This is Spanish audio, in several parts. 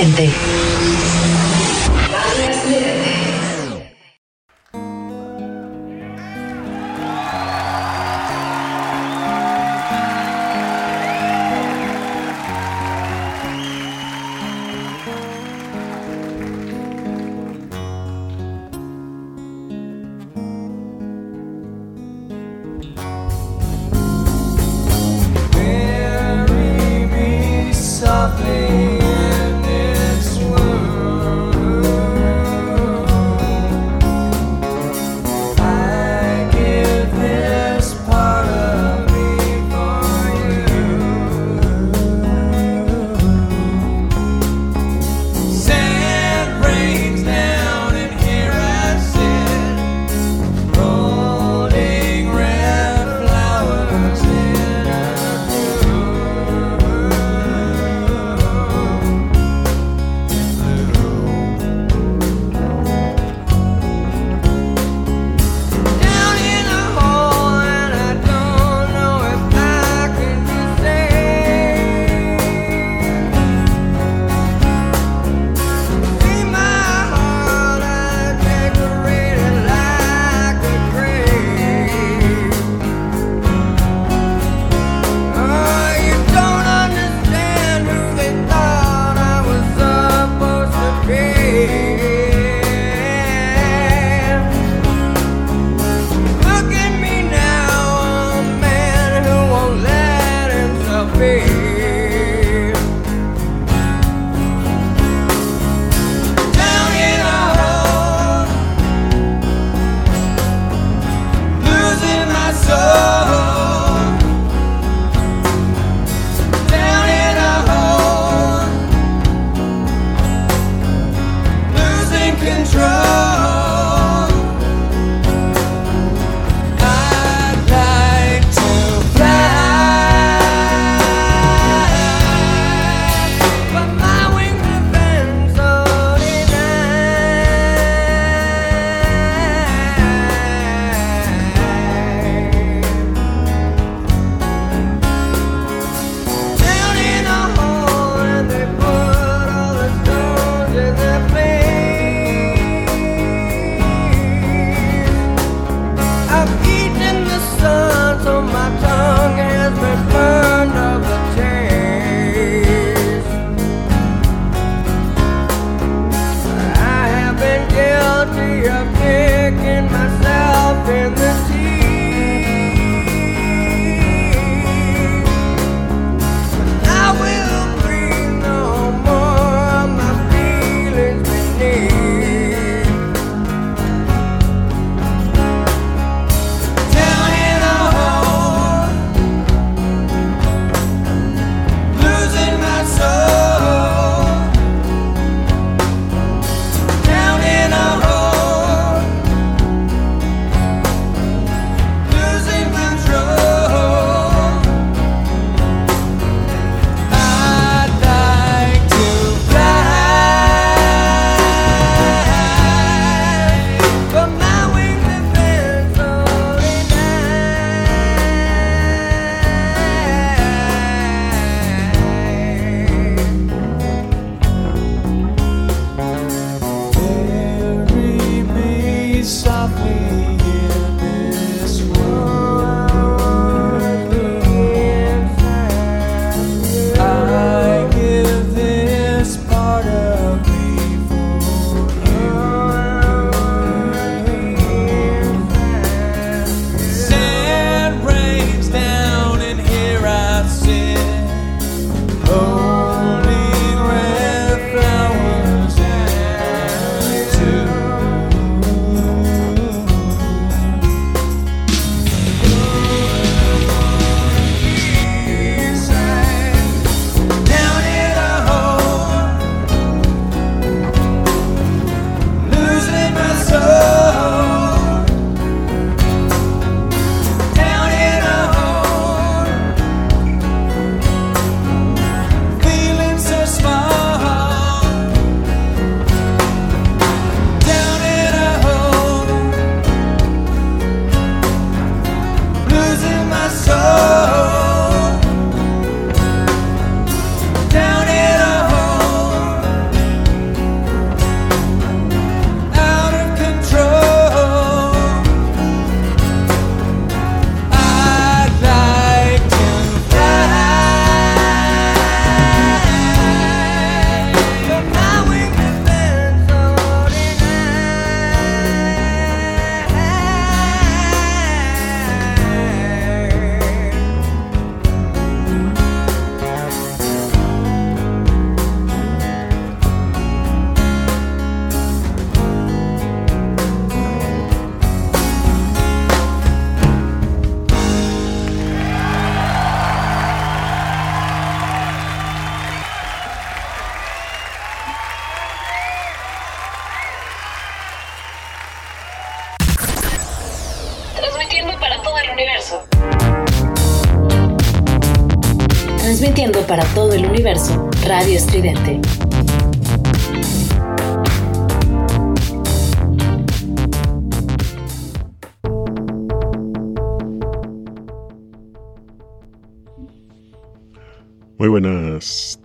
escuchando Radio Estridente.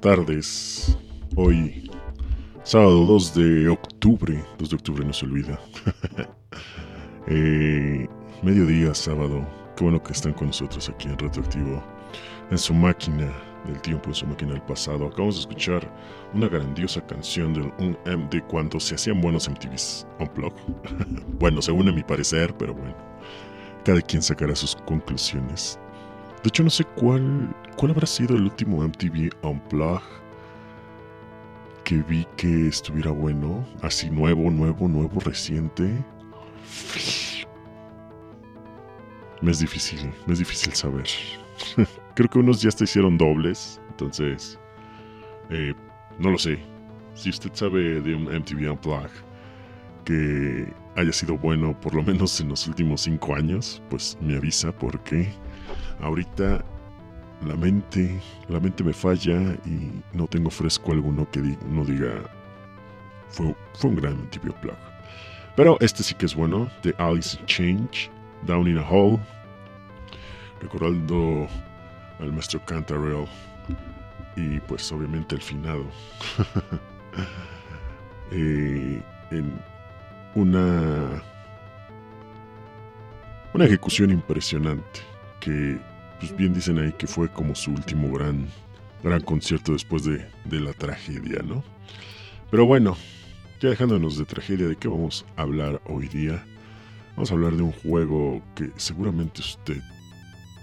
Tardes. Hoy, sábado 2 de octubre. 2 de octubre no se olvida. eh, mediodía, sábado. Qué bueno que están con nosotros aquí en Retroactivo. En su máquina del tiempo, en su máquina del pasado. Acabamos de escuchar una grandiosa canción de, un, de cuando se hacían buenos MTVs Unplugged. bueno, según a mi parecer, pero bueno. Cada quien sacará sus conclusiones. De hecho, no sé cuál, cuál habrá sido el último MTV Unplugged que vi que estuviera bueno. Así nuevo, nuevo, nuevo, reciente. Me es difícil, me es difícil saber. Creo que unos ya hasta hicieron dobles, entonces... Eh, no lo sé. Si usted sabe de un MTV Unplugged que haya sido bueno por lo menos en los últimos cinco años, pues me avisa porque ahorita la mente, la mente me falla y no tengo fresco alguno que uno diga fue, fue un gran MTV Unplugged. Pero este sí que es bueno, de Alice in Change, Down in a Hole, recordando al maestro Cantarell y pues obviamente el finado. eh, en una una ejecución impresionante que pues bien dicen ahí que fue como su último gran gran concierto después de, de la tragedia, ¿no? Pero bueno, ya dejándonos de tragedia, ¿de qué vamos a hablar hoy día? Vamos a hablar de un juego que seguramente usted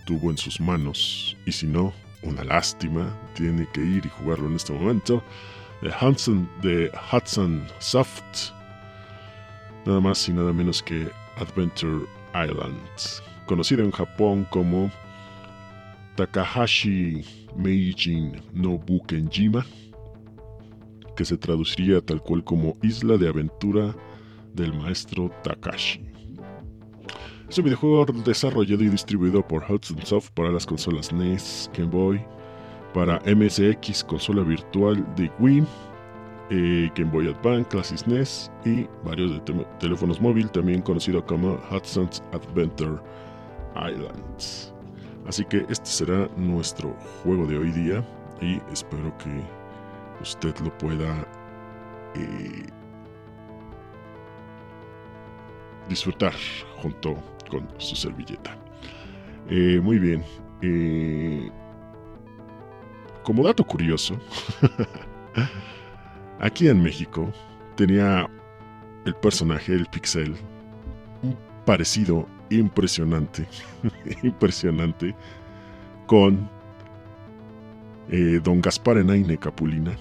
tuvo en sus manos y si no, una lástima, tiene que ir y jugarlo en este momento. De Hudson, de Hudson Soft, nada más y nada menos que Adventure Island, conocido en Japón como Takahashi Meijin no Bukenjima, que se traduciría tal cual como Isla de Aventura del maestro Takashi. Es un videojuego desarrollado y distribuido por Hudson Soft para las consolas NES, Game Boy, para MSX, consola virtual de Wii, eh, Game Boy Advance, Classic NES y varios teléfonos móviles, también conocido como Hudson's Adventure Islands. Así que este será nuestro juego de hoy día y espero que usted lo pueda eh, disfrutar junto con su servilleta. Eh, muy bien. Eh, como dato curioso, aquí en México tenía el personaje, el pixel, parecido impresionante, impresionante con eh, Don Gaspar Enaine Capulina.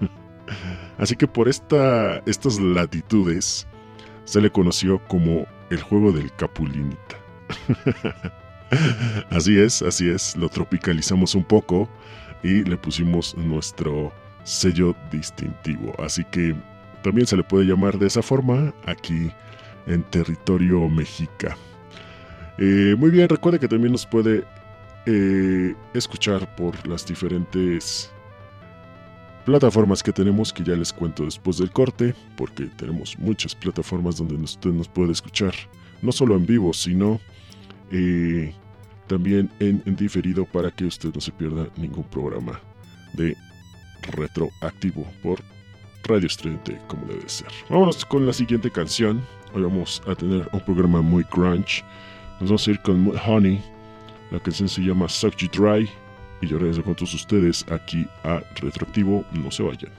Así que por esta, estas latitudes se le conoció como el juego del Capulinita. así es, así es, lo tropicalizamos un poco y le pusimos nuestro sello distintivo. Así que también se le puede llamar de esa forma aquí en territorio mexica. Eh, muy bien, recuerde que también nos puede eh, escuchar por las diferentes plataformas que tenemos que ya les cuento después del corte, porque tenemos muchas plataformas donde usted nos puede escuchar, no solo en vivo, sino eh, también en, diferido para que usted no se pierda ningún programa de retroactivo por Radio Estridente como debe ser. Vámonos con la siguiente canción. Hoy vamos a tener un programa muy crunch. Nos vamos a ir con Honey. La canción se llama Suck You Dry. Y yo regreso con todos ustedes aquí a Retroactivo. No se vayan.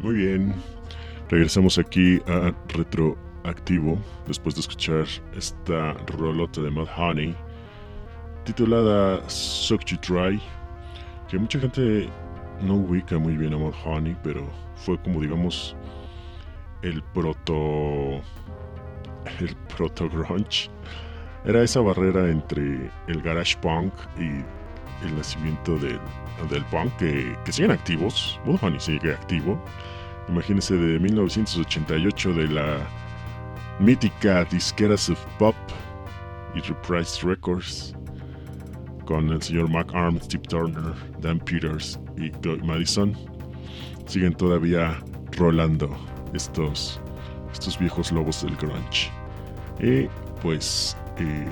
Muy bien, regresamos aquí a Retroactivo después de escuchar esta rolota de Mud Honey titulada Suck You Try, que mucha gente no ubica muy bien a Mud Honey, pero fue como digamos el proto el proto grunge. Era esa barrera entre el garage punk y el nacimiento del, del punk que, siguen activos. Mud Honey sigue activo. Imagínense de 1988 de la mítica disquera Sub Pop y Reprise Records con el señor Mark Arms, Steve Turner, Dan Peters y Doug Madison. Siguen todavía rolando estos, estos viejos lobos del grunge. Y pues eh,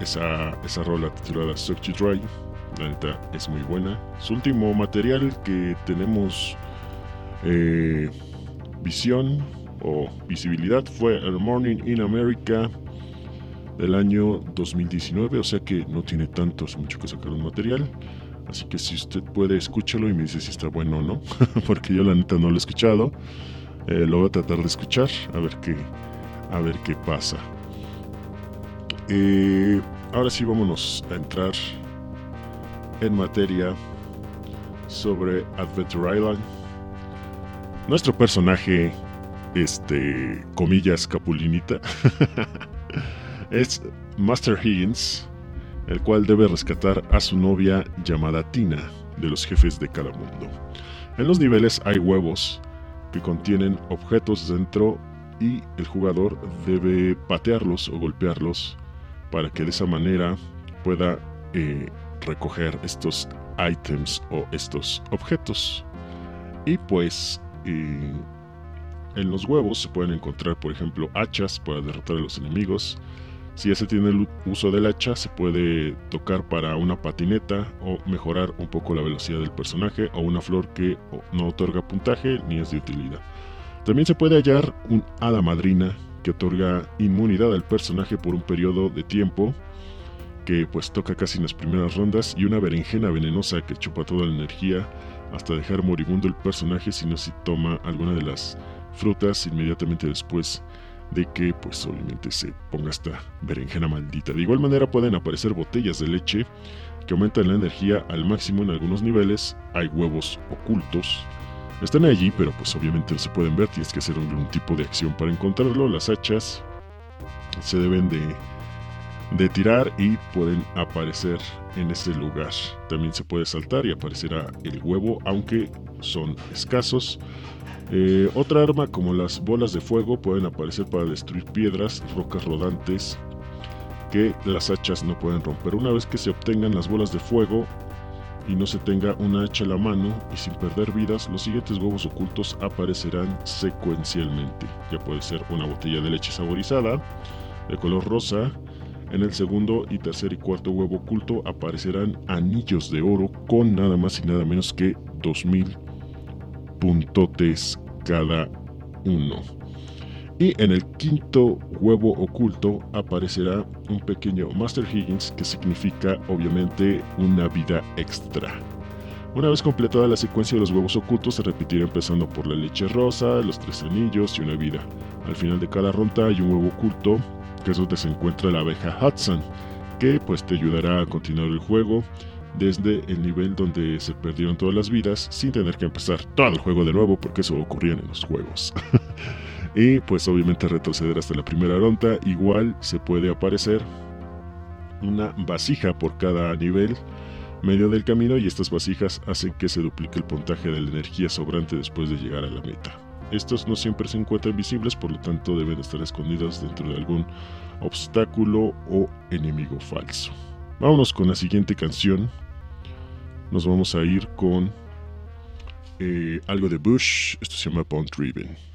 esa, esa rola titulada Suck You Dry la neta es muy buena. Su último material que tenemos eh, visión o visibilidad fue El Morning in America del año 2019, o sea que no tiene tanto, hace mucho que sacar un material. Así que si usted puede, escúchalo y me dice si está bueno o no, porque yo la neta no lo he escuchado. Eh, lo voy a tratar de escuchar, a ver qué, a ver qué pasa. Eh, ahora sí, vámonos a entrar en materia sobre Adventure Island. Nuestro personaje, este, comillas, capulinita, es Master Higgins, el cual debe rescatar a su novia llamada Tina de los jefes de cada mundo. En los niveles hay huevos que contienen objetos dentro y el jugador debe patearlos o golpearlos para que de esa manera pueda eh, recoger estos items o estos objetos. Y pues en los huevos se pueden encontrar, por ejemplo, hachas para derrotar a los enemigos. Si ya se tiene el uso del hacha, se puede tocar para una patineta o mejorar un poco la velocidad del personaje o una flor que no otorga puntaje ni es de utilidad. También se puede hallar un hada madrina que otorga inmunidad al personaje por un periodo de tiempo que pues toca casi en las primeras rondas y una berenjena venenosa que chupa toda la energía hasta dejar moribundo el personaje si no se toma alguna de las frutas inmediatamente después de que pues obviamente se ponga esta berenjena maldita. De igual manera pueden aparecer botellas de leche que aumentan la energía al máximo en algunos niveles, hay huevos ocultos. Están allí, pero pues obviamente no se pueden ver, tienes que hacer algún tipo de acción para encontrarlo. Las hachas se deben de de tirar y pueden aparecer en este lugar. También se puede saltar y aparecerá el huevo, aunque son escasos. Eh, otra arma como las bolas de fuego pueden aparecer para destruir piedras, rocas rodantes que las hachas no pueden romper. Una vez que se obtengan las bolas de fuego y no se tenga una hacha a la mano y sin perder vidas, los siguientes huevos ocultos aparecerán secuencialmente. Ya puede ser una botella de leche saborizada de color rosa, en el segundo y tercer y cuarto huevo oculto aparecerán anillos de oro con nada más y nada menos que 2000 puntotes cada uno. Y en el quinto huevo oculto aparecerá un pequeño Master Higgins que significa obviamente una vida extra. Una vez completada la secuencia de los huevos ocultos se repetirá empezando por la leche rosa, los tres anillos y una vida. Al final de cada ronda hay un huevo oculto que es donde se encuentra la abeja Hudson, que pues te ayudará a continuar el juego desde el nivel donde se perdieron todas las vidas sin tener que empezar todo el juego de nuevo porque eso ocurría en los juegos. y pues obviamente retroceder hasta la primera ronda, igual se puede aparecer una vasija por cada nivel medio del camino y estas vasijas hacen que se duplique el puntaje de la energía sobrante después de llegar a la meta. Estos no siempre se encuentran visibles, por lo tanto deben estar escondidos dentro de algún obstáculo o enemigo falso. Vámonos con la siguiente canción. Nos vamos a ir con eh, algo de Bush. Esto se llama Bond Driven.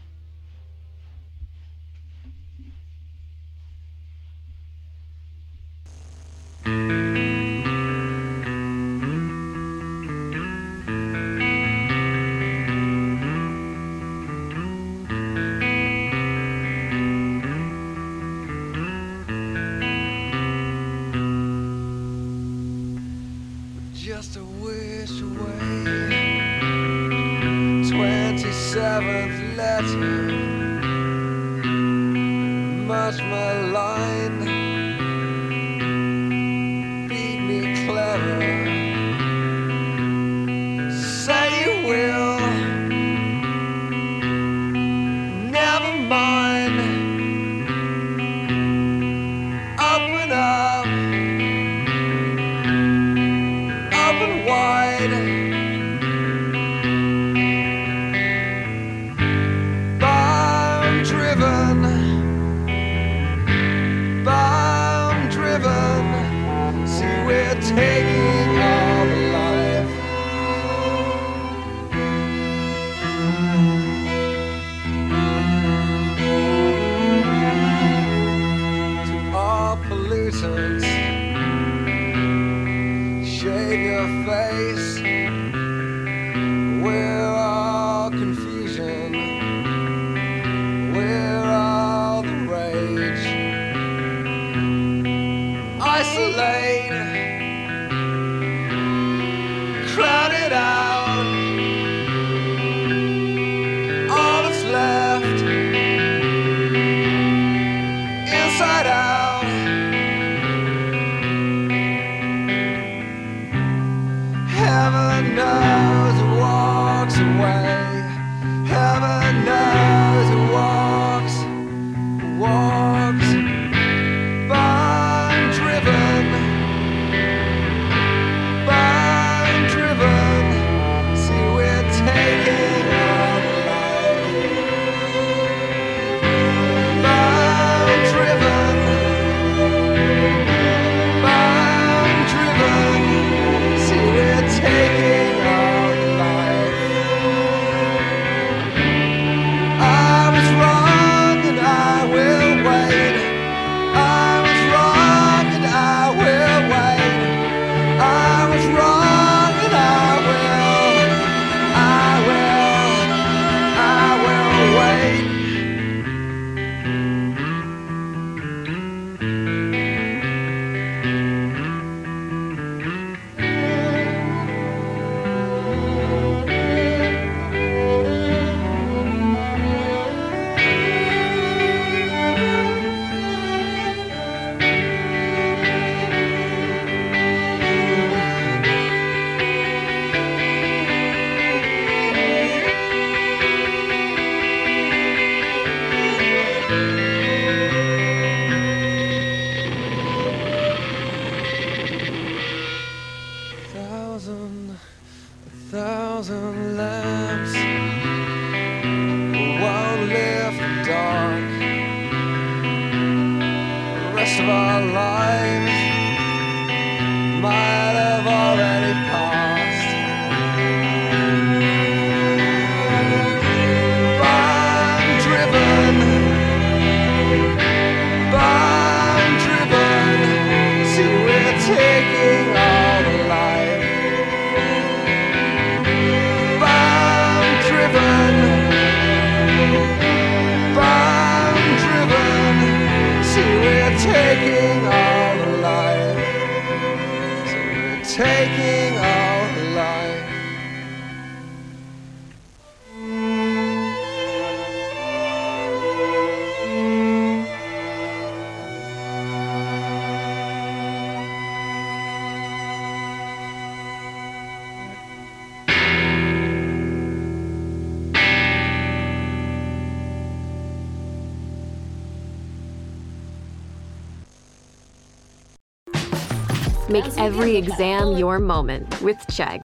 every exam your moment with Chegg.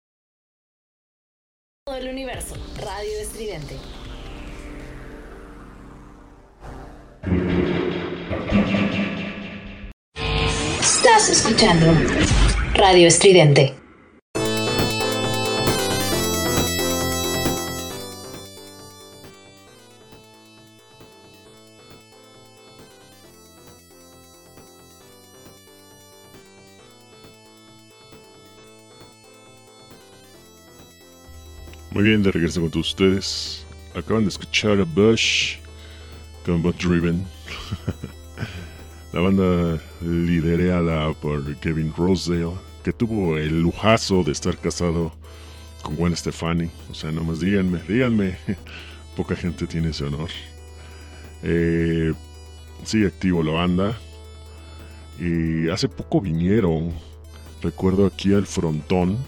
El universo, radio estridente. Estás escuchando Radio Estridente. Bien, de regreso con todos ustedes. Acaban de escuchar a Bush con Driven. la banda liderada por Kevin Rosedale, que tuvo el lujazo de estar casado con Gwen Stefani. O sea, nomás díganme, díganme. Poca gente tiene ese honor. Eh, activo la banda. Y hace poco vinieron, recuerdo aquí al frontón,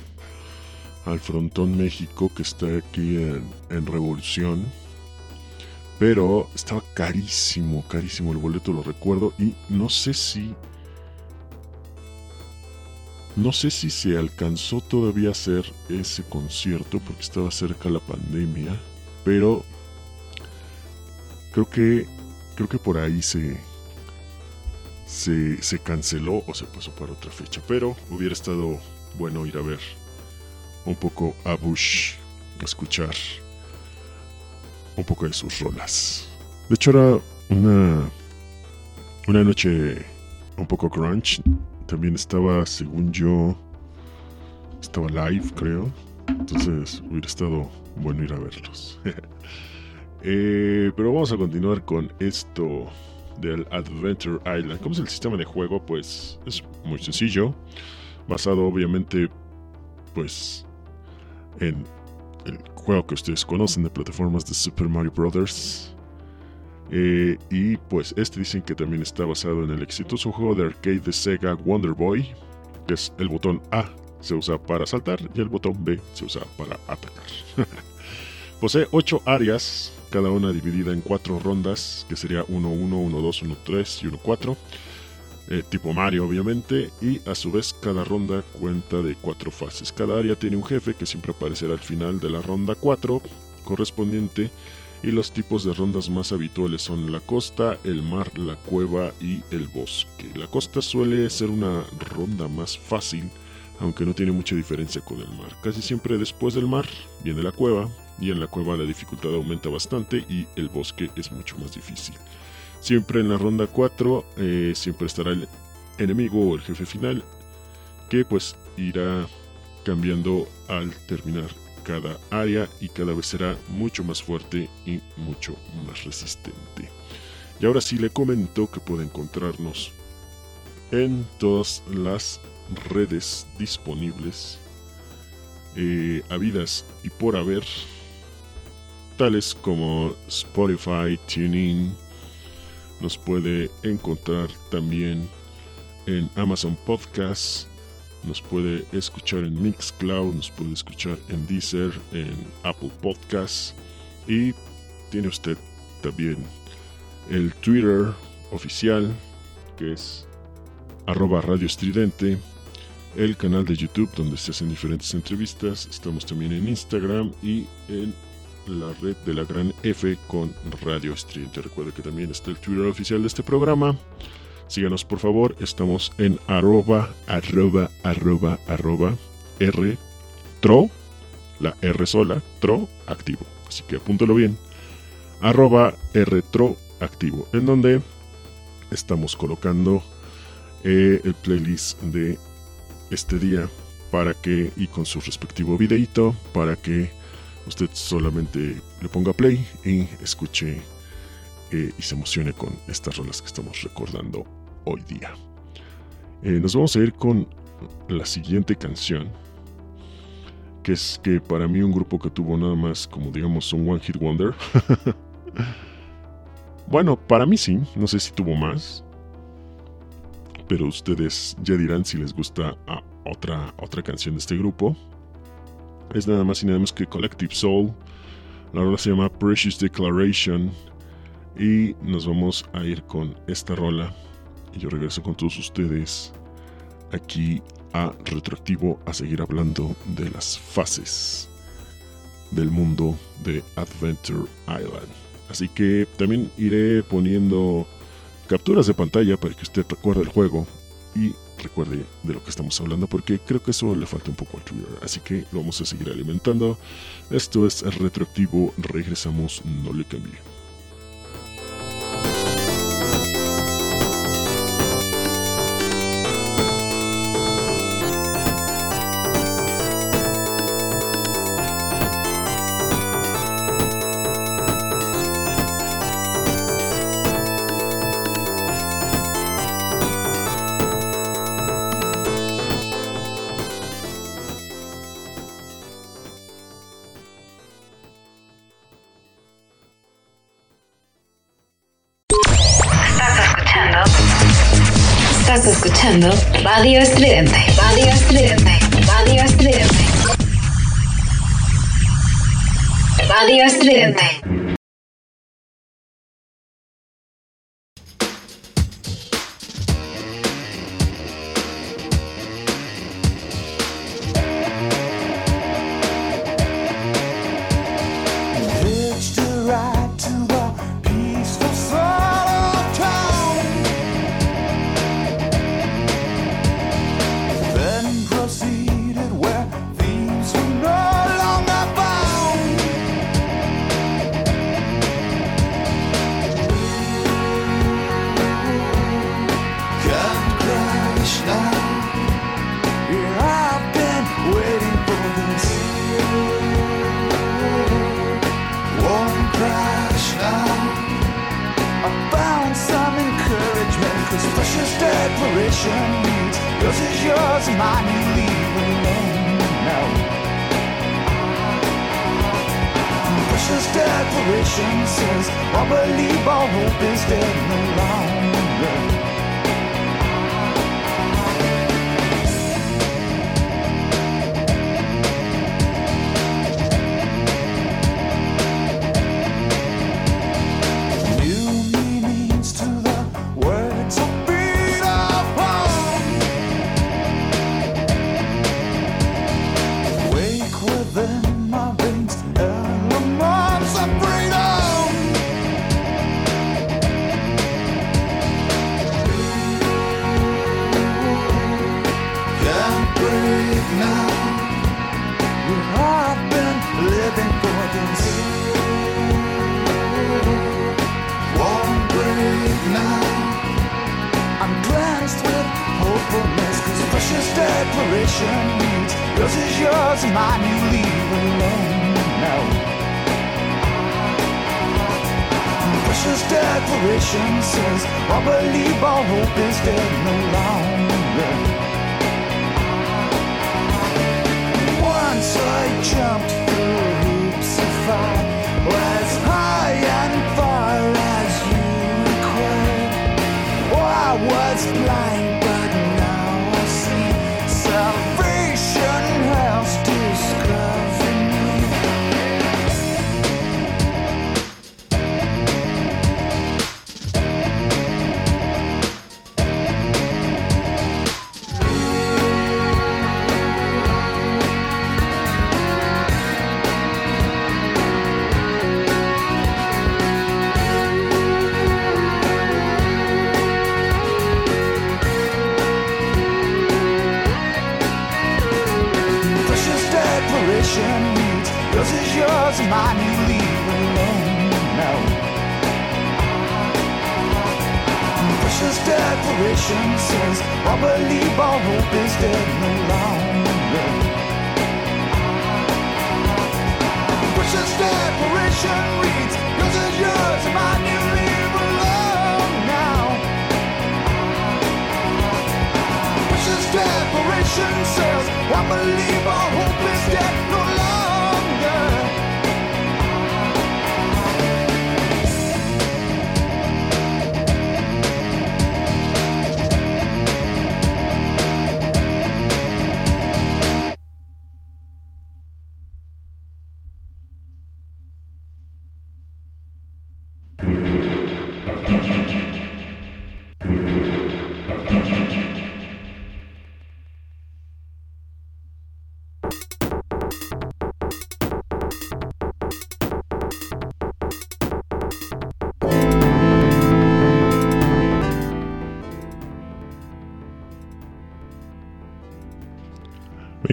al frontón México que está aquí en, Revolución. Pero estaba carísimo, carísimo el boleto, lo recuerdo. Y no sé si no sé si se alcanzó todavía a hacer ese concierto porque estaba cerca la pandemia, pero creo que creo que por ahí se, se se canceló o se pasó para otra fecha, pero hubiera estado bueno ir a ver un poco a Bush, escuchar un poco de sus rolas. De hecho era una una noche un poco grunge también estaba, según yo, estaba live, creo. Entonces hubiera estado bueno ir a verlos. Eh, pero vamos a continuar con esto del Adventure Island. ¿Cómo es el sistema de juego? Pues es muy sencillo. Basado obviamente pues en el juego que ustedes conocen de plataformas de Super Mario Bros. Eh, y pues este dicen que también está basado en el exitoso juego de arcade de Sega Wonder Boy, que es el botón A se usa para saltar y el botón B se usa para atacar. Posee 8 áreas, cada una dividida en 4 rondas, que sería 1-1, 1-2, 1-3 y 1-4. Eh, tipo Mario obviamente, y a su vez cada ronda cuenta de 4 fases. Cada área tiene un jefe que siempre aparecerá al final de la ronda 4 correspondiente y los tipos de rondas más habituales son la costa, el mar, la cueva y el bosque. La costa suele ser una ronda más fácil, aunque no tiene mucha diferencia con el mar. Casi siempre después del mar viene la cueva, y en la cueva la dificultad aumenta bastante y el bosque es mucho más difícil. Siempre en la ronda 4 eh, siempre estará el enemigo o el jefe final, que pues irá cambiando al terminar cada área y cada vez será mucho más fuerte y mucho más resistente. Y ahora sí le comento que puede encontrarnos en todas las redes disponibles, eh, habidas y por haber, tales como Spotify, TuneIn, nos puede encontrar también en Amazon Podcasts, nos puede escuchar en Mixcloud, nos puede escuchar en Deezer, en Apple Podcasts y tiene usted también el Twitter oficial que es arroba Radio Estridente, el canal de YouTube donde se hacen diferentes entrevistas, estamos también en Instagram y en la red de la gran F con Radio Estridente. Recuerda que también está el Twitter oficial de este programa. Síganos por favor, estamos en arroba, arroba, arroba, arroba, R, tro, la R sola, tro, activo. Así que apúntalo bien. Arroba R, tro, activo. En donde estamos colocando eh, el playlist de este día para que, y con su respectivo videito, para que usted solamente le ponga play y escuche eh, y se emocione con estas rolas que estamos recordando hoy día. Eh, nos vamos a ir con la siguiente canción, que es que para mí un grupo que tuvo nada más como digamos un One Hit Wonder. bueno, para mí sí, no sé si tuvo más, pero ustedes ya dirán si les gusta otra, otra canción de este grupo. Es nada más y nada más que Collective Soul. La rola se llama Precious Declaration. Y nos vamos a ir con esta rola y yo regreso con todos ustedes aquí a Retroactivo a seguir hablando de las fases del mundo de Adventure Island. Así que también iré poniendo capturas de pantalla para que usted recuerde el juego y recuerde de lo que estamos hablando porque creo que eso le falta un poco al Twitter. Así que lo vamos a seguir alimentando. Esto es Retroactivo. Regresamos, no le cambie. Adios, Estridente. salvation needs. Yours is yours, mine you leave alone now. Precious declaration says, I believe all hope is dead no longer.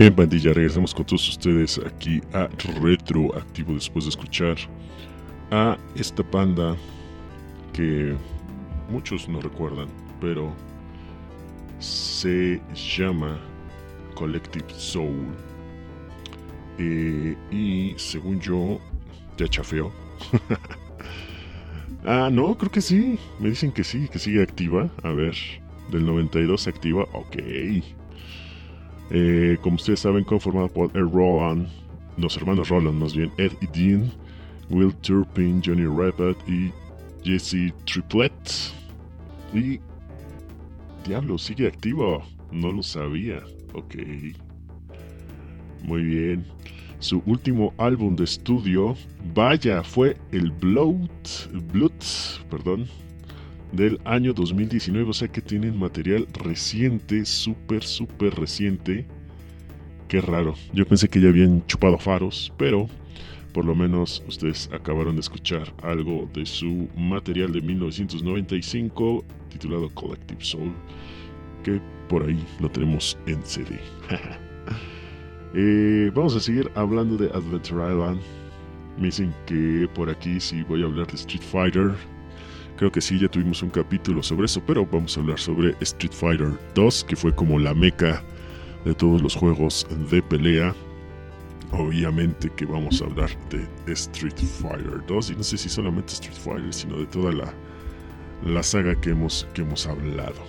Bien, pandilla, regresamos con todos ustedes aquí a Retroactivo después de escuchar a esta banda que muchos no recuerdan, pero se llama Collective Soul. Eh, y según yo, ya chafeó. ah, no, creo que sí. Me dicen que sí, que sigue activa. A ver, del 92 activa. Ok. Eh, como ustedes saben, conformado por Ed Roland, los hermanos Roland más bien, Ed y Dean, Will Turpin, Johnny Rapid y Jesse Triplett. Y... Diablo, sigue activo. No lo sabía. Ok. Muy bien. Su último álbum de estudio, vaya, fue el Blood, Blood, perdón, del año 2019. O sea que tienen material reciente, súper, súper reciente. Qué raro. Yo pensé que ya habían chupado faros, pero por lo menos ustedes acabaron de escuchar algo de su material de 1995 titulado Collective Soul, que por ahí lo tenemos en CD. Eh, vamos a seguir hablando de Adventure Island. Me dicen que por aquí sí voy a hablar de Street Fighter. Creo que sí, ya tuvimos un capítulo sobre eso, pero vamos a hablar sobre Street Fighter 2, que fue como la meca de todos los juegos de pelea. Obviamente que vamos a hablar de Street Fighter 2, y no sé si solamente Street Fighter, sino de toda la, la saga que hemos, que hemos hablado.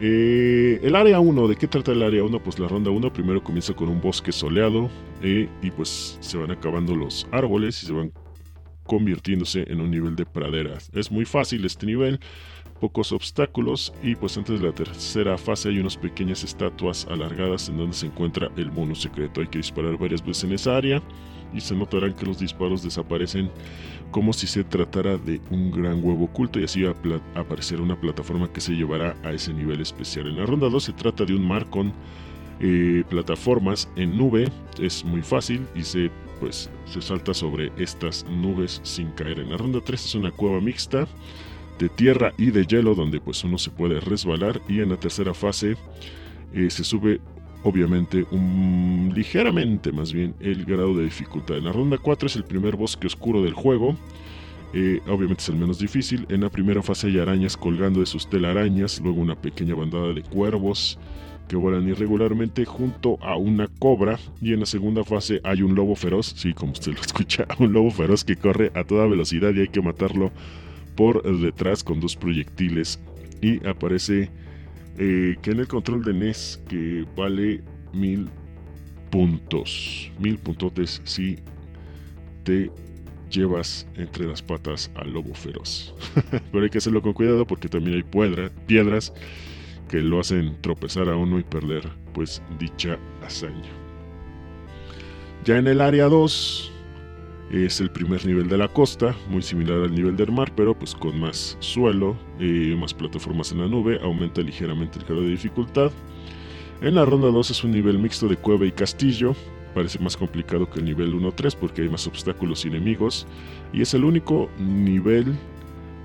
Eh, el área 1, ¿de qué trata el área 1? Pues la ronda 1 primero comienza con un bosque soleado eh, y pues se van acabando los árboles y se van convirtiéndose en un nivel de praderas. Es muy fácil este nivel, pocos obstáculos y pues antes de la tercera fase hay unas pequeñas estatuas alargadas en donde se encuentra el mono secreto. Hay que disparar varias veces en esa área y se notarán que los disparos desaparecen como si se tratara de un gran huevo oculto y así va a aparecer una plataforma que se llevará a ese nivel especial. En la ronda 2 se trata de un mar con eh, plataformas en nube, es muy fácil y se, pues, se salta sobre estas nubes sin caer. En la ronda 3 es una cueva mixta de tierra y de hielo donde pues uno se puede resbalar y en la tercera fase eh, se sube obviamente un, ligeramente más bien el grado de dificultad. En la ronda 4 es el primer bosque oscuro del juego. Eh, obviamente es el menos difícil. En la primera fase hay arañas colgando de sus telarañas, luego una pequeña bandada de cuervos que vuelan irregularmente junto a una cobra y en la segunda fase hay un lobo feroz, sí, como usted lo escucha, un lobo feroz que corre a toda velocidad y hay que matarlo por detrás con dos proyectiles y aparece eh, que en el control de NES que vale mil puntos. Mil puntotes si te llevas entre las patas al lobo feroz. Pero hay que hacerlo con cuidado porque también hay piedras que lo hacen tropezar a uno y perder pues dicha hazaña. Ya en el área 2 es el primer nivel de la costa, muy similar al nivel del mar, pero pues con más suelo, y más plataformas en la nube, aumenta ligeramente el grado de dificultad. En la ronda 2 es un nivel mixto de cueva y castillo, parece más complicado que el nivel 1-3 porque hay más obstáculos y enemigos, y es el único nivel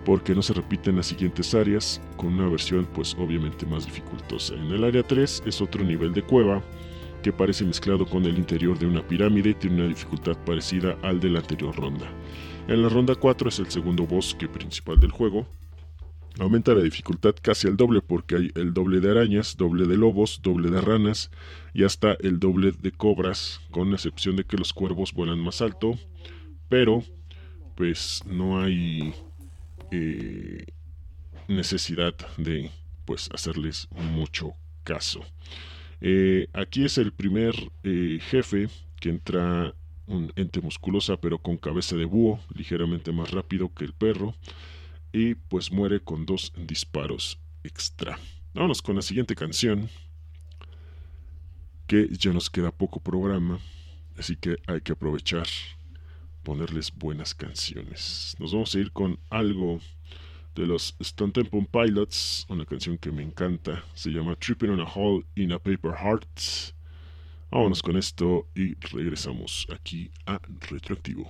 porque no se repiten las siguientes áreas, con una versión pues obviamente más dificultosa. En el área 3 es otro nivel de cueva, que parece mezclado con el interior de una pirámide y tiene una dificultad parecida al de la anterior ronda. En la ronda 4 es el segundo bosque principal del juego. Aumenta la dificultad casi al doble porque hay el doble de arañas, doble de lobos, doble de ranas y hasta el doble de cobras, con excepción de que los cuervos vuelan más alto, pero pues no hay eh, necesidad de pues hacerles mucho caso. Eh, aquí es el primer eh, jefe que entra un ente musculosa pero con cabeza de búho, ligeramente más rápido que el perro, y pues muere con dos disparos extra. Vámonos con la siguiente canción, que ya nos queda poco programa, así que hay que aprovechar, ponerles buenas canciones. Nos vamos a ir con algo de los Stone Temple Pilots, una canción que me encanta, se llama Tripping on a Hole in a Paper Heart. Vámonos con esto y regresamos aquí a Retroactivo.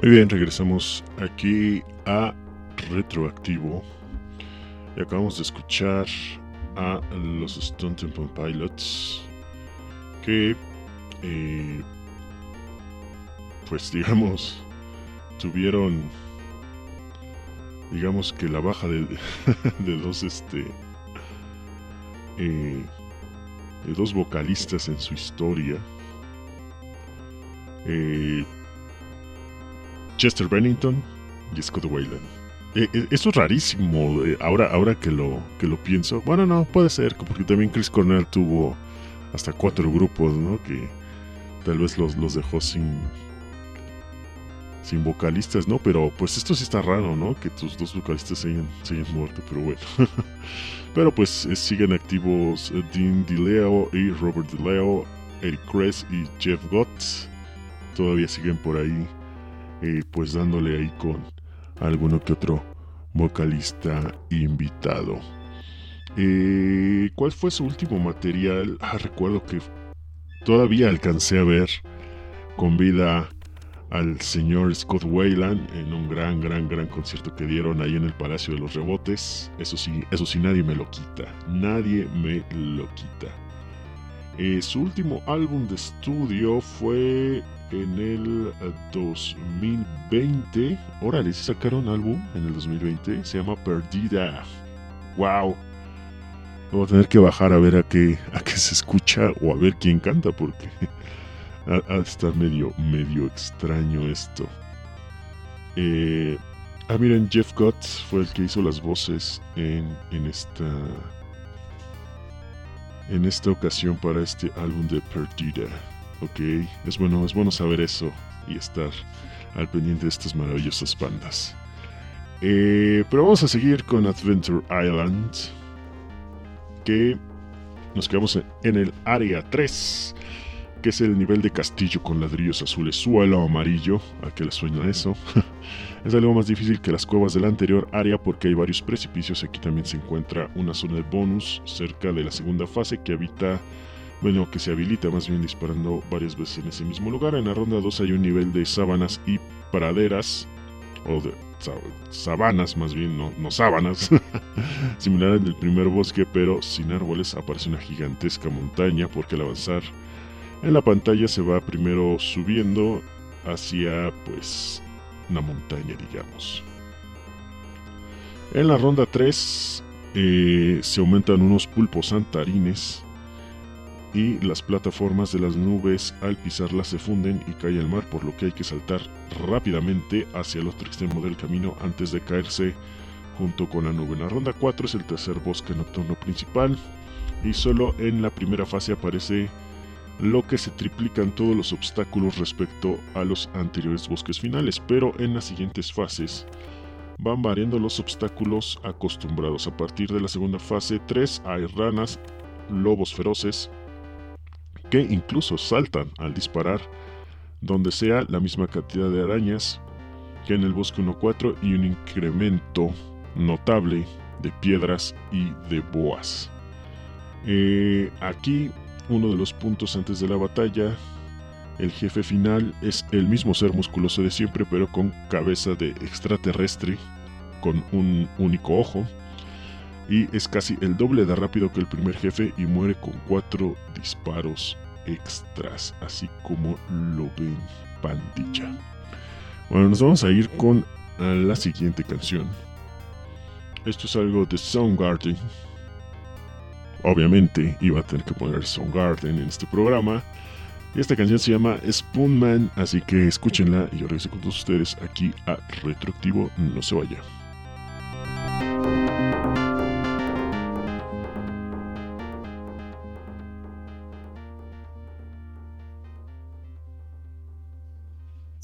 Muy bien, regresamos aquí a Retroactivo. Y acabamos de escuchar a los Stone Temple Pilots que, eh, pues digamos, tuvieron, digamos que la baja de, dos, este, eh, de dos vocalistas en su historia. Eh, Chester Bennington y Scott Wayland. Eh, eh, eso es rarísimo eh, ahora, ahora que, lo, que lo pienso. Bueno, no, puede ser, porque también Chris Cornell tuvo hasta cuatro grupos, ¿no? Que tal vez los, los dejó sin, sin vocalistas, ¿no? Pero pues esto sí está raro, ¿no? Que tus dos vocalistas se hayan, se muerto, pero bueno. pero pues siguen activos Dean DiLeo y Robert DiLeo, Eric Kress y Jeff Gott. Todavía siguen por ahí, pues dándole ahí con alguno que otro vocalista invitado. Eh, ¿Cuál fue su último material? Ah, recuerdo que todavía alcancé a ver con vida al señor Scott Wayland en un gran, gran, gran concierto que dieron ahí en el Palacio de los Rebotes. Eso sí, eso sí, nadie me lo quita. Nadie me lo quita. Eh, su último álbum de estudio fue en el eh, 2020. Órale, ¿sí sacaron álbum en el 2020. Se llama Perdida. ¡Wow! Voy a tener que bajar a ver a qué, a qué se escucha o a ver quién canta porque estar medio, medio extraño esto. Eh, ah, miren, Jeff Gott fue el que hizo las voces en, en esta en esta ocasión para este álbum de Perdida. Ok, es bueno, es bueno saber eso y estar al pendiente de estas maravillosas bandas. Eh, pero vamos a seguir con Adventure Island, que nos quedamos en- el área 3, que es el nivel de castillo con ladrillos azules, suelo amarillo. ¿A qué le suena eso? es algo más difícil que las cuevas de la anterior área porque hay varios precipicios. Aquí también se encuentra una zona de bonus cerca de la segunda fase que habita, bueno, que se habilita más bien disparando varias veces en ese mismo lugar. En la ronda 2 hay un nivel de sábanas y praderas, o de sa- sabanas más bien, no, no sábanas, similar al del primer bosque, pero sin árboles. Aparece una gigantesca montaña porque al avanzar en la pantalla se va primero subiendo hacia, pues, una montaña, digamos. En la ronda 3 eh, se aumentan unos pulpos santarines y las plataformas de las nubes al pisarlas se funden y cae al mar, por lo que hay que saltar rápidamente hacia el otro extremo del camino antes de caerse junto con la nube. La ronda 4 es el tercer bosque nocturno principal y solo en la primera fase aparece lo que se triplican todos los obstáculos respecto a los anteriores bosques finales, pero en las siguientes fases van variando los obstáculos acostumbrados. A partir de la segunda fase 3 hay ranas, lobos feroces, que incluso saltan al disparar, donde sea la misma cantidad de arañas que en el bosque 1.4 y un incremento notable de piedras y de boas. Eh, aquí uno de los puntos antes de la batalla. El jefe final es el mismo ser musculoso de siempre, pero con cabeza de extraterrestre, con un único ojo. Y es casi el doble de rápido que el primer jefe y muere con cuatro disparos extras, así como lo ven pandilla. Bueno, nos vamos a ir con eh, la siguiente canción. Esto es algo de Soundgarden, obviamente iba a tener que poner Soundgarden en este programa. Y esta canción se llama Spoonman, así que escúchenla y yo regreso con todos ustedes aquí a Retroactivo, no se vaya.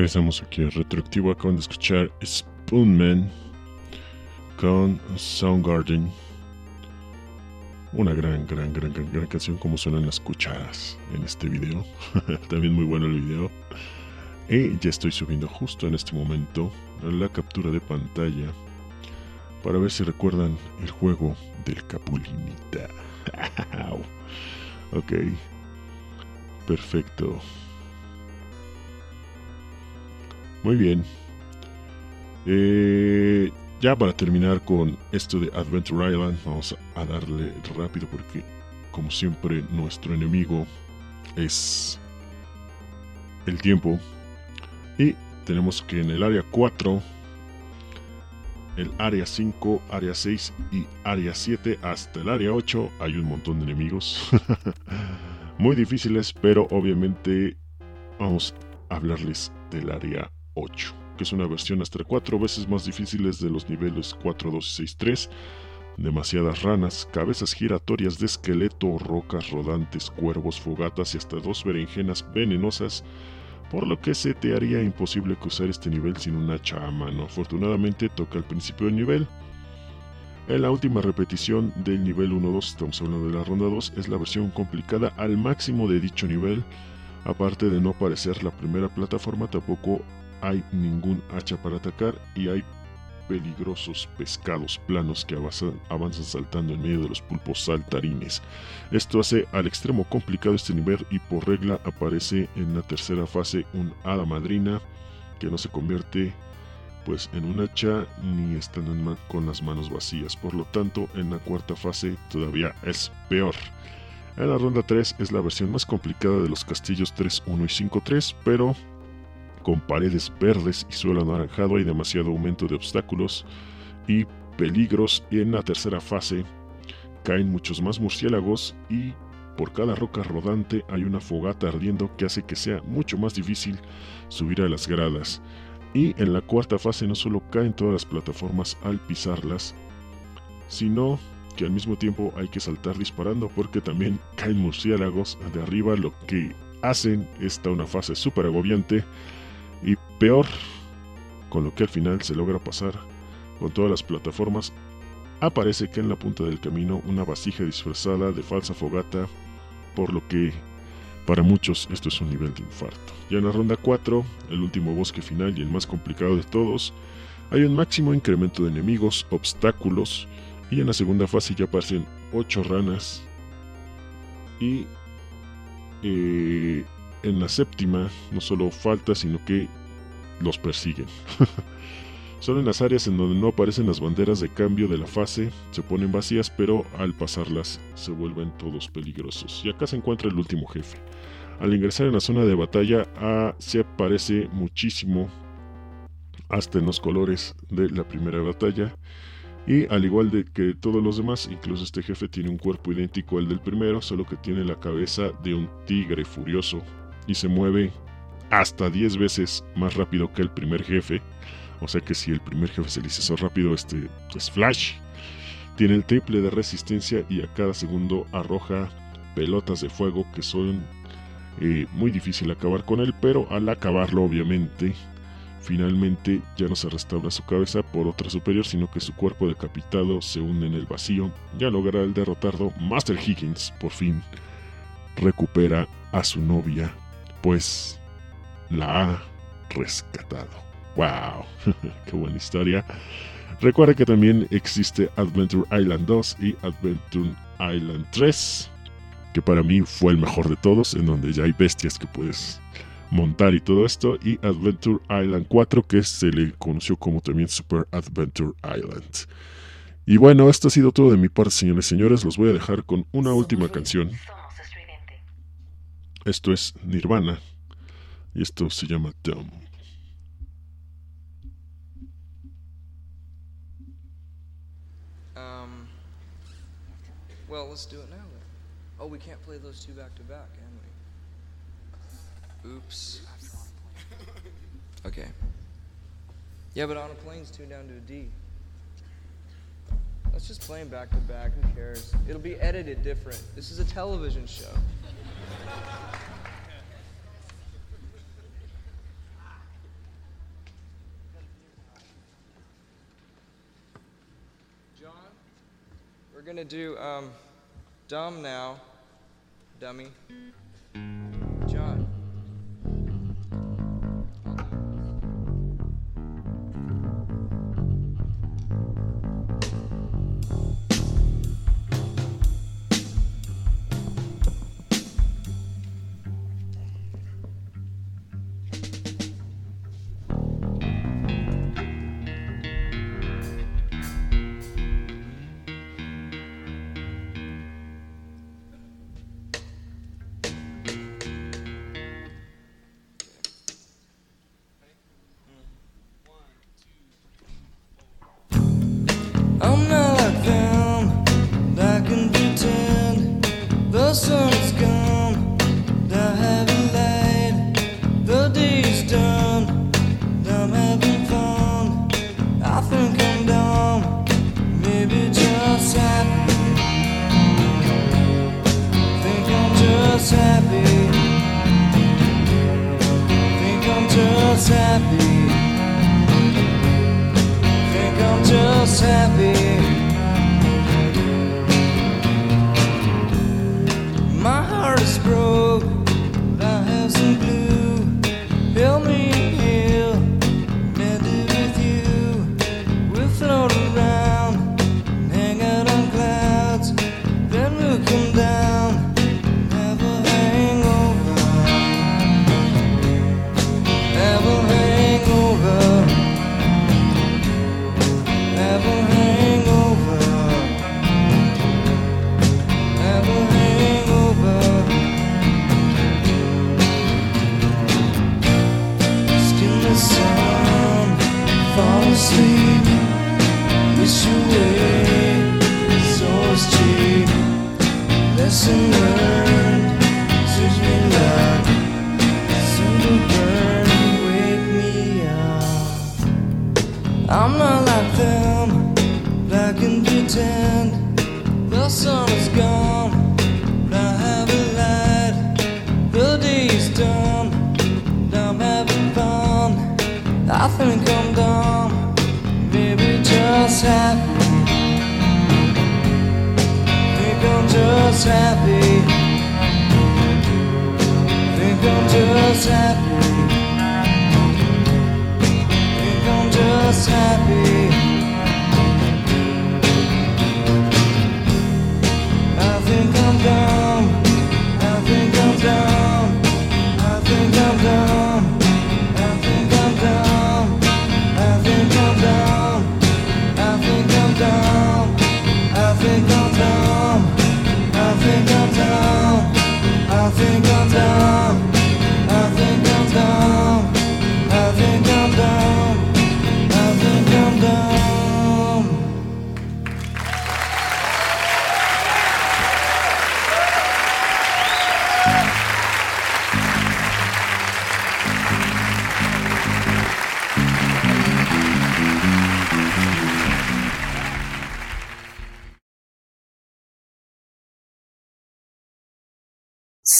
Regresamos aquí a Retroactivo. Acaban de escuchar Spoonman con Soundgarden. Una gran, gran, gran, gran, gran canción como suenan las cucharas en este video. También muy bueno el video. Y ya estoy subiendo justo en este momento la captura de pantalla para ver si recuerdan el juego del Capulinita. ok. Perfecto. Muy bien. Eh, ya para terminar con esto de Adventure Island, vamos a darle rápido porque, como siempre, nuestro enemigo es el tiempo. Y tenemos que en el área 4, el área 5, área 6 y área 7 hasta el área 8 hay un montón de enemigos. Muy difíciles, pero obviamente vamos a hablarles del área 8 que es una versión hasta cuatro veces más difíciles de los niveles 4, 2 y 6, 3. Demasiadas ranas, cabezas giratorias de esqueleto, rocas rodantes, cuervos, fogatas y hasta dos berenjenas venenosas, por lo que se te haría imposible cruzar este nivel sin un hacha a mano. Afortunadamente toca al principio del nivel. En la última repetición del nivel 1-2, estamos hablando de la ronda 2, es la versión complicada al máximo de dicho nivel. Aparte de no parecer la primera plataforma, tampoco hay ningún hacha para atacar y hay peligrosos pescados planos que avanzan, saltando en medio de los pulpos saltarines. Esto hace al extremo complicado este nivel y por regla aparece en la tercera fase un hada madrina que no se convierte pues en un hacha ni están con las manos vacías. Por lo tanto, en la cuarta fase todavía es peor. En la ronda 3 es la versión más complicada de los castillos 3-1 y 5-3, pero con paredes verdes y suelo anaranjado hay demasiado aumento de obstáculos y peligros y en la tercera fase caen muchos más murciélagos y por cada roca rodante hay una fogata ardiendo que hace que sea mucho más difícil subir a las gradas. Y en la cuarta fase no solo caen todas las plataformas al pisarlas, sino que al mismo tiempo hay que saltar disparando porque también caen murciélagos de arriba, lo que hacen esta una fase súper agobiante y peor, con lo que al final se logra pasar con todas las plataformas, aparece que en la punta del camino una vasija disfrazada de falsa fogata, por lo que para muchos esto es un nivel de infarto. Ya en la ronda 4, el último bosque final y el más complicado de todos, hay un máximo incremento de enemigos, obstáculos, y en la segunda fase ya aparecen 8 ranas y eh, en la séptima no solo falta, sino que los persiguen. Son en las áreas en donde no aparecen las banderas de cambio de la fase, se ponen vacías, pero al pasarlas se vuelven todos peligrosos. Y acá se encuentra el último jefe. Al ingresar en la zona de batalla ah, se aparece muchísimo, hasta en los colores de la primera batalla. Y al igual de que todos los demás, incluso este jefe tiene un cuerpo idéntico al del primero, solo que tiene la cabeza de un tigre furioso y se mueve hasta 10 veces más rápido que el primer jefe. O sea que si el primer jefe se le hizo rápido, este es Flash. Tiene el triple de resistencia y a cada segundo arroja pelotas de fuego que son eh, muy difícil acabar con él, pero al acabarlo obviamente, finalmente ya no se restaura su cabeza por otra superior, sino que su cuerpo decapitado se hunde en el vacío. Ya logra el derrotarlo, Master Higgins por fin recupera a su novia pues la ha rescatado. ¡Wow! ¡Qué buena historia! Recuerda que también existe Adventure Island 2 y Adventure Island 3, que para mí fue el mejor de todos, en donde ya hay bestias que puedes montar y todo esto, y Adventure Island 4, que se le conoció como también Super Adventure Island. Y bueno, esto ha sido todo de mi parte, señores y señores. Los voy a dejar con una última canción. Esto es Nirvana y esto se llama Dumb. Um, well, let's do it now then. Oh, we can't play those two back to back, can we? Oops. Okay. Yeah, but on a plane's tuned down to a D. Let's just play them back to back. Who cares? It'll be edited different. This is a television show. John, we're going to do um, Dumb now, dummy.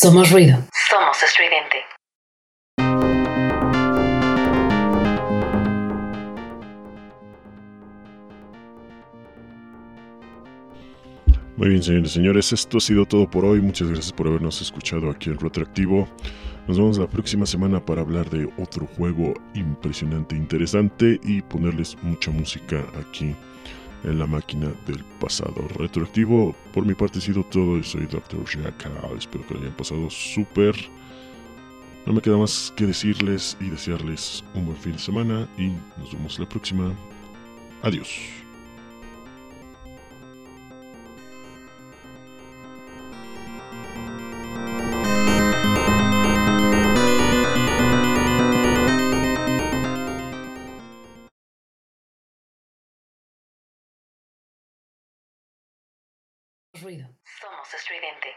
Somos ruido. Somos estridente. Muy bien, señores y señores, esto ha sido todo por hoy. Muchas gracias por habernos escuchado aquí en Retroactivo. Nos vemos la próxima semana para hablar de otro juego impresionante, interesante y ponerles mucha música aquí en la máquina del pasado retroactivo. Por mi parte ha sido todo. Yo soy Dr. Jackal. Espero que lo hayan pasado súper. No me queda más que decirles y desearles un buen fin de semana y nos vemos la próxima. Adiós. estridente